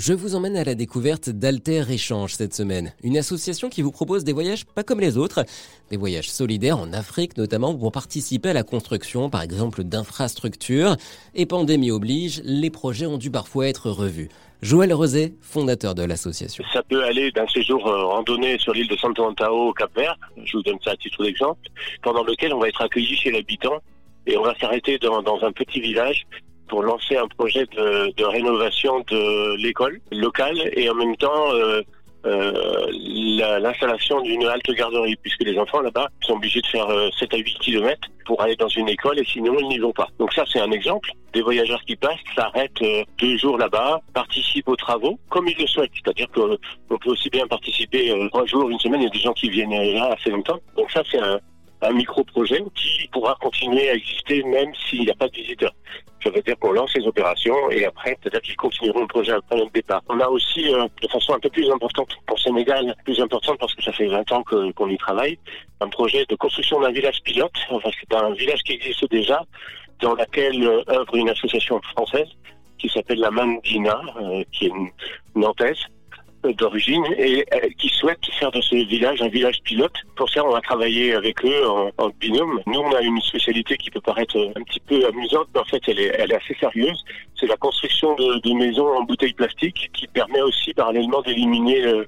Je vous emmène à la découverte d'Alter Échange cette semaine, une association qui vous propose des voyages pas comme les autres, des voyages solidaires en Afrique notamment pour participer à la construction par exemple d'infrastructures. Et pandémie oblige, les projets ont dû parfois être revus. Joël Rosé, fondateur de l'association. Ça peut aller d'un séjour euh, randonnée sur l'île de Santo Antao au Cap Vert, je vous donne ça à titre d'exemple, pendant lequel on va être accueilli chez l'habitant et on va s'arrêter dans un petit village pour lancer un projet de, rénovation de l'école locale et en même temps euh, euh, l'installation d'une halte garderie, puisque les enfants là-bas sont obligés de faire 7 euh, à 8 kilomètres pour aller dans une école et sinon ils n'y vont pas. Donc ça c'est un exemple. Des voyageurs qui passent s'arrêtent deux jours là-bas, participent aux travaux comme ils le souhaitent. C'est-à-dire qu'on peut aussi bien participer trois jours, une semaine, il y a des gens qui viennent là assez longtemps. Donc ça c'est un, un micro-projet qui pourra continuer à exister même s'il n'y a pas de visiteurs. Ça veut dire qu'on lance les opérations et après, peut-être qu'ils continueront le projet après notre départ. On a aussi, euh, de façon un peu plus importante pour Sénégal, plus importante parce que ça fait 20 ans qu'on y travaille, un projet de construction d'un village pilote. Enfin, c'est un village qui existe déjà, dans lequel euh, œuvre une association française qui s'appelle la Mandina, euh, qui est une nantaise, d'origine et euh, qui souhaitent faire de ce village un village pilote. Pour ça, on va travailler avec eux en, binôme. Nous, on a une spécialité qui peut paraître un petit peu amusante, mais en fait, elle est, elle est assez sérieuse. C'est la construction de, de maisons en bouteilles plastiques qui permet aussi parallèlement d'éliminer euh,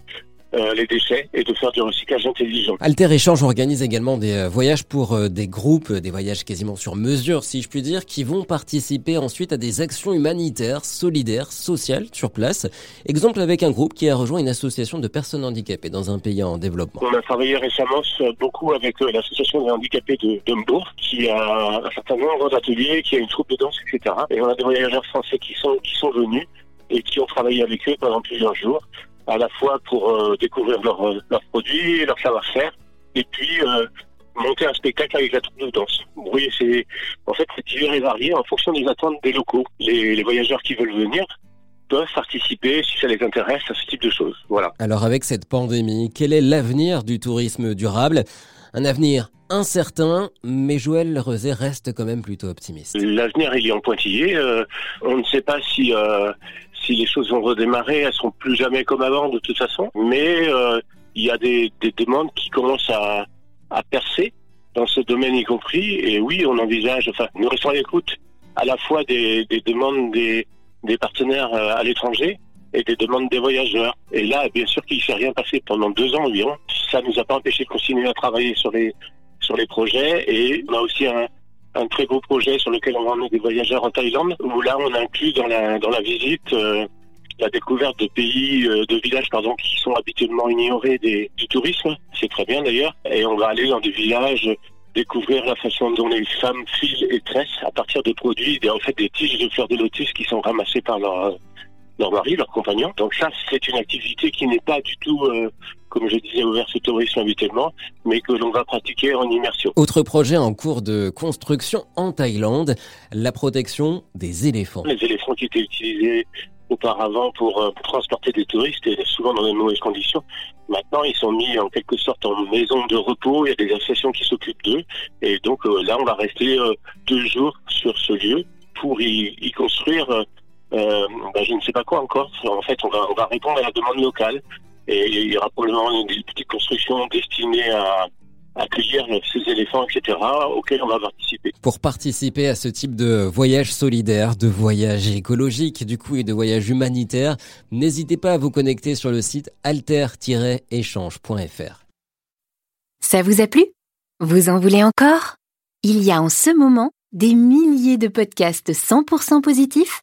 euh, les déchets et de faire du recyclage intelligent. Alter Échange organise également des euh, voyages pour euh, des groupes, des voyages quasiment sur mesure si je puis dire, qui vont participer ensuite à des actions humanitaires, solidaires, sociales sur place. Exemple avec un groupe qui a rejoint une association de personnes handicapées dans un pays en développement. On a travaillé récemment beaucoup avec l'association des handicapés de Dumbourg qui a un certain nombre d'ateliers, qui a une troupe de danse, etc. Et on a des voyageurs français qui sont, qui sont venus et qui ont travaillé avec eux pendant plusieurs jours à la fois pour euh, découvrir leurs leur produits, leur savoir-faire, et puis euh, monter un spectacle avec la troupe de danse. Oui, c'est en fait c'est divers et varié en fonction des attentes des locaux. Les, les voyageurs qui veulent venir peuvent participer si ça les intéresse à ce type de choses. Voilà. Alors avec cette pandémie, quel est l'avenir du tourisme durable? Un avenir incertain, mais Joël Rezet reste quand même plutôt optimiste. L'avenir, il est en pointillé. Euh, on ne sait pas si, euh, si les choses vont redémarrer. Elles seront plus jamais comme avant, de toute façon. Mais euh, il y a des, des, demandes qui commencent à, percer dans ce domaine y compris. Et oui, on envisage, enfin, nous restons à l'écoute à la fois des, des demandes des, partenaires à l'étranger et des demandes des voyageurs. Et là, bien sûr qu'il ne s'est rien passé pendant deux ans environ. Ça ne nous a pas empêché de continuer à travailler sur les, sur les projets et on a aussi un, un très beau projet sur lequel on va emmener des voyageurs en Thaïlande où là on inclut dans la dans la visite euh, la découverte de pays, euh, de villages pardon, qui sont habituellement ignorés du tourisme. C'est très bien d'ailleurs. Et on va aller dans des villages découvrir la façon dont les femmes filent et tressent à partir de produits, en fait des tiges de fleurs de lotus qui sont ramassées par leur leur mari, leur compagnon. Donc ça, c'est une activité qui n'est pas du tout, euh, comme je disais, ouverte au tourisme habituellement, mais que l'on va pratiquer en immersion. Autre projet en cours de construction en Thaïlande, la protection des éléphants. Les éléphants qui étaient utilisés auparavant pour, euh, pour, transporter des touristes et souvent dans de mauvaises conditions. Maintenant, ils sont mis en quelque sorte en maison de repos. Il y a des associations qui s'occupent d'eux. Et donc euh, là, on va rester deux jours sur ce lieu pour y, y construire euh, ben, je ne sais pas quoi encore. En fait, on va, on va répondre à la demande locale et il y aura probablement des petites constructions destinées à accueillir ces éléphants, etc., auxquels on va participer. Pour participer à ce type de voyage solidaire, de voyage écologique, du coup, et de voyage humanitaire, n'hésitez pas à vous connecter sur le site alter-échange.fr. Ça vous a plu? Vous en voulez encore? Il y a en ce moment des milliers de podcasts 100% positifs